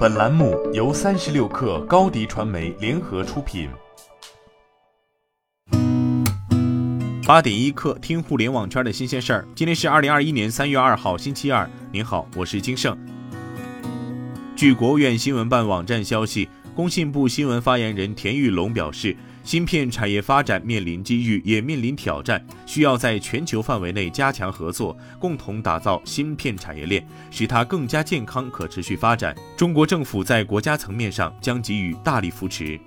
本栏目由三十六氪高低传媒联合出品。八点一刻，听互联网圈的新鲜事儿。今天是二零二一年三月二号，星期二。您好，我是金盛。据国务院新闻办网站消息，工信部新闻发言人田玉龙表示。芯片产业发展面临机遇，也面临挑战，需要在全球范围内加强合作，共同打造芯片产业链，使它更加健康、可持续发展。中国政府在国家层面上将给予大力扶持。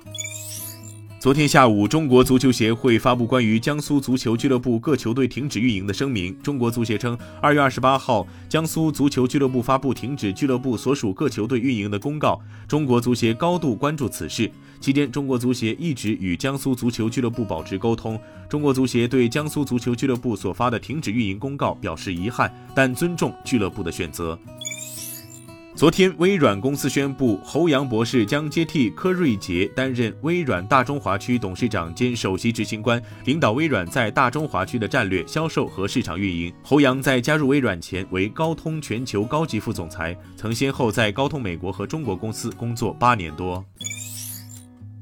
昨天下午，中国足球协会发布关于江苏足球俱乐部各球队停止运营的声明。中国足协称，二月二十八号，江苏足球俱乐部发布停止俱乐部所属各球队运营的公告。中国足协高度关注此事，期间，中国足协一直与江苏足球俱乐部保持沟通。中国足协对江苏足球俱乐部所发的停止运营公告表示遗憾，但尊重俱乐部的选择。昨天，微软公司宣布，侯阳博士将接替柯瑞杰担任微软大中华区董事长兼首席执行官，领导微软在大中华区的战略、销售和市场运营。侯阳在加入微软前为高通全球高级副总裁，曾先后在高通美国和中国公司工作八年多。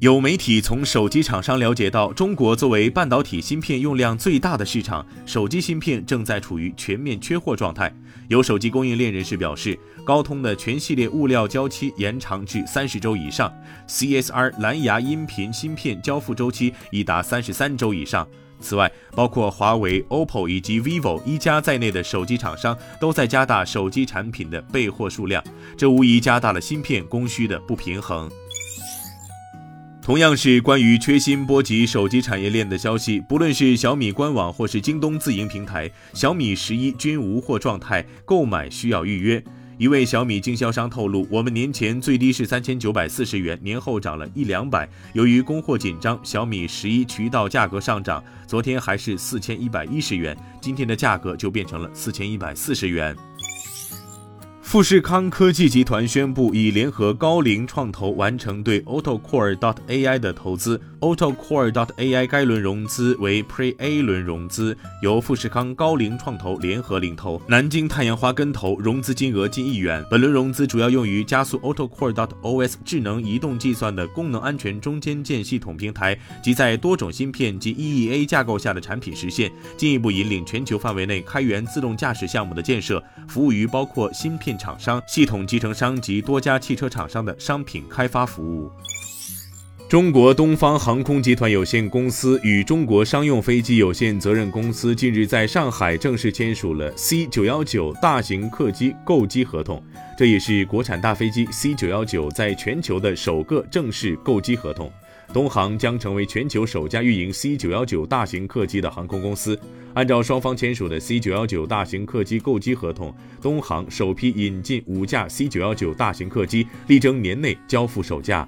有媒体从手机厂商了解到，中国作为半导体芯片用量最大的市场，手机芯片正在处于全面缺货状态。有手机供应链人士表示，高通的全系列物料交期延长至三十周以上，CSR 蓝牙音频芯片交付周期已达三十三周以上。此外，包括华为、OPPO 以及 vivo 一加在内的手机厂商都在加大手机产品的备货数量，这无疑加大了芯片供需的不平衡。同样是关于缺芯波及手机产业链的消息，不论是小米官网或是京东自营平台，小米十一均无货状态，购买需要预约。一位小米经销商透露，我们年前最低是三千九百四十元，年后涨了一两百。由于供货紧张，小米十一渠道价格上涨，昨天还是四千一百一十元，今天的价格就变成了四千一百四十元。富士康科技集团宣布，已联合高瓴创投完成对 AutoCore dot AI 的投资。AutoCore dot AI 该轮融资为 Pre-A 轮融资，由富士康、高瓴创投联合领投，南京太阳花跟投，融资金额近亿元。本轮融资主要用于加速 AutoCore dot OS 智能移动计算的功能安全中间件系统平台及在多种芯片及 EEA 架构下的产品实现，进一步引领全球范围内开源自动驾驶项目的建设，服务于包括芯片。厂商、系统集成商及多家汽车厂商的商品开发服务。中国东方航空集团有限公司与中国商用飞机有限责任公司近日在上海正式签署了 C 九幺九大型客机购机合同，这也是国产大飞机 C 九幺九在全球的首个正式购机合同。东航将成为全球首家运营 C 九幺九大型客机的航空公司。按照双方签署的 C 九幺九大型客机购机合同，东航首批引进五架 C 九幺九大型客机，力争年内交付首架。